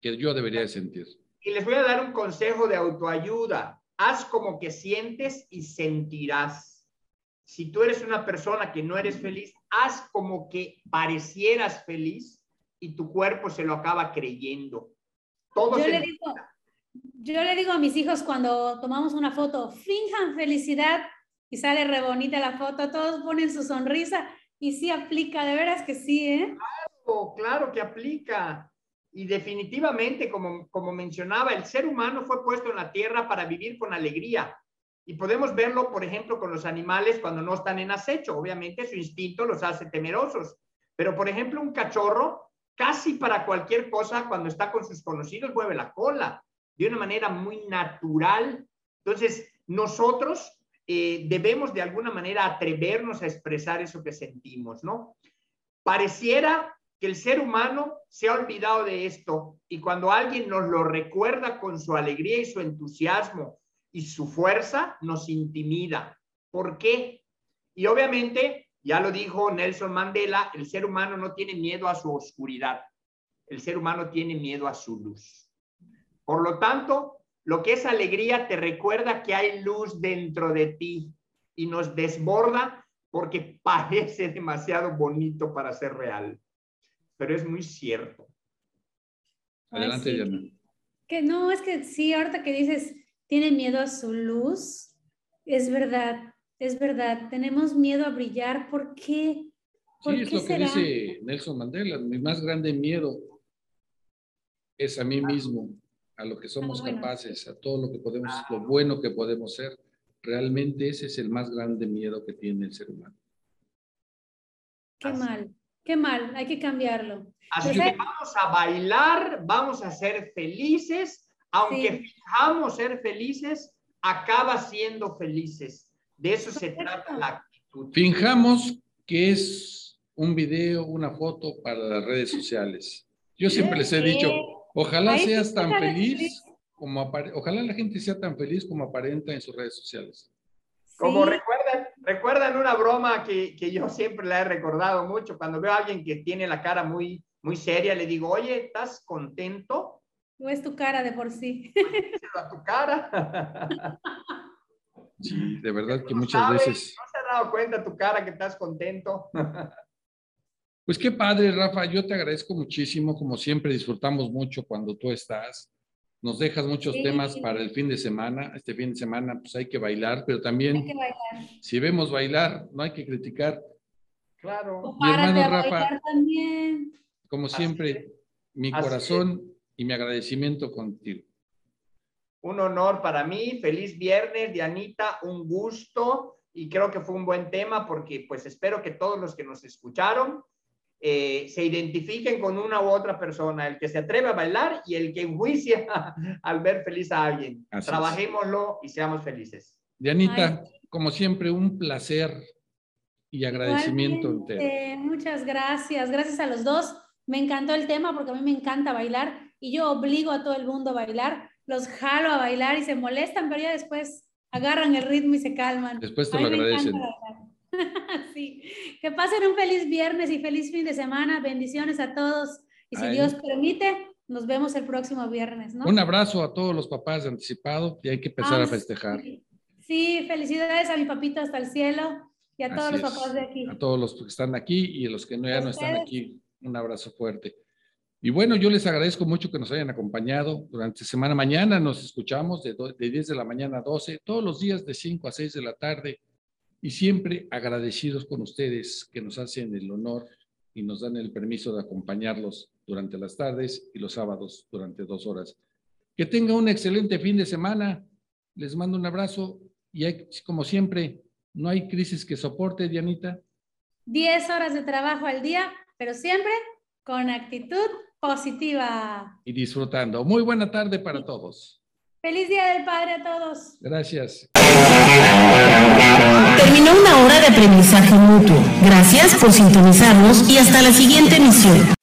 que yo debería de sentir. Y les voy a dar un consejo de autoayuda. Haz como que sientes y sentirás. Si tú eres una persona que no eres feliz, haz como que parecieras feliz y tu cuerpo se lo acaba creyendo. Todo yo, le digo, yo le digo a mis hijos cuando tomamos una foto, finjan felicidad y sale re bonita la foto, todos ponen su sonrisa y sí aplica, de veras que sí, ¿eh? Claro, claro que aplica. Y definitivamente, como, como mencionaba, el ser humano fue puesto en la tierra para vivir con alegría. Y podemos verlo, por ejemplo, con los animales cuando no están en acecho. Obviamente su instinto los hace temerosos. Pero, por ejemplo, un cachorro, casi para cualquier cosa, cuando está con sus conocidos, mueve la cola de una manera muy natural. Entonces, nosotros eh, debemos de alguna manera atrevernos a expresar eso que sentimos, ¿no? Pareciera que el ser humano se ha olvidado de esto y cuando alguien nos lo recuerda con su alegría y su entusiasmo y su fuerza, nos intimida. ¿Por qué? Y obviamente, ya lo dijo Nelson Mandela, el ser humano no tiene miedo a su oscuridad, el ser humano tiene miedo a su luz. Por lo tanto, lo que es alegría te recuerda que hay luz dentro de ti y nos desborda porque parece demasiado bonito para ser real pero es muy cierto. Adelante, Diana. Que no, es que sí, ahorita que dices, tiene miedo a su luz, es verdad, es verdad, tenemos miedo a brillar, ¿por qué? sí, es lo que dice Nelson Mandela, mi más grande miedo es a mí mismo, a lo que somos ah, capaces, a todo lo que podemos, lo bueno que podemos ser. Realmente ese es el más grande miedo que tiene el ser humano. Qué mal. Qué mal, hay que cambiarlo. Así pues que vamos a bailar, vamos a ser felices, aunque fijamos ser felices, acaba siendo felices. De eso se trata la actitud. Fijamos que es un video, una foto para las redes sociales. Yo siempre les he dicho, ojalá seas tan feliz como ojalá la gente sea tan feliz como aparenta en sus redes sociales. Como recuerdan, recuerdan una broma que, que, yo siempre la he recordado mucho, cuando veo a alguien que tiene la cara muy, muy seria, le digo, oye, ¿estás contento? No es tu cara de por sí. a tu cara. Sí, de verdad que muchas veces... ¿No se ha dado cuenta tu cara que estás contento? Pues qué padre, Rafa, yo te agradezco muchísimo, como siempre disfrutamos mucho cuando tú estás. Nos dejas muchos temas para el fin de semana. Este fin de semana, pues hay que bailar, pero también si vemos bailar, no hay que criticar. Claro. Mi hermano Rafa, también. como siempre, mi corazón y mi agradecimiento contigo. Un honor para mí. Feliz viernes, Dianita. Un gusto. Y creo que fue un buen tema porque pues espero que todos los que nos escucharon eh, se identifiquen con una u otra persona, el que se atreve a bailar y el que enjuicia al ver feliz a alguien. Trabajémoslo y seamos felices. Dianita, como siempre, un placer y agradecimiento entero. Muchas gracias. Gracias a los dos. Me encantó el tema porque a mí me encanta bailar y yo obligo a todo el mundo a bailar. Los jalo a bailar y se molestan, pero ya después agarran el ritmo y se calman. Después te lo agradecen. sí. Que pasen un feliz viernes y feliz fin de semana. Bendiciones a todos. Y si Dios permite, nos vemos el próximo viernes. ¿no? Un abrazo a todos los papás de anticipado y hay que empezar a festejar. Sí. felicidades a mi papito hasta el cielo y a todos los papás de aquí. A todos los que están aquí y a los que no, ya no están aquí, un abrazo fuerte. Y bueno, yo les agradezco mucho que nos hayan acompañado durante semana. Mañana nos escuchamos de, de 10 de la mañana a 12, todos los días de 5 a 6 de la tarde. Y siempre agradecidos con ustedes que nos hacen el honor y nos dan el permiso de acompañarlos durante las tardes y los sábados durante dos horas. Que tenga un excelente fin de semana. Les mando un abrazo y hay, como siempre, no hay crisis que soporte, Dianita. Diez horas de trabajo al día, pero siempre con actitud positiva. Y disfrutando. Muy buena tarde para todos. Feliz Día del Padre a todos. Gracias. Terminó una hora de aprendizaje mutuo. Gracias por sintonizarnos y hasta la siguiente emisión.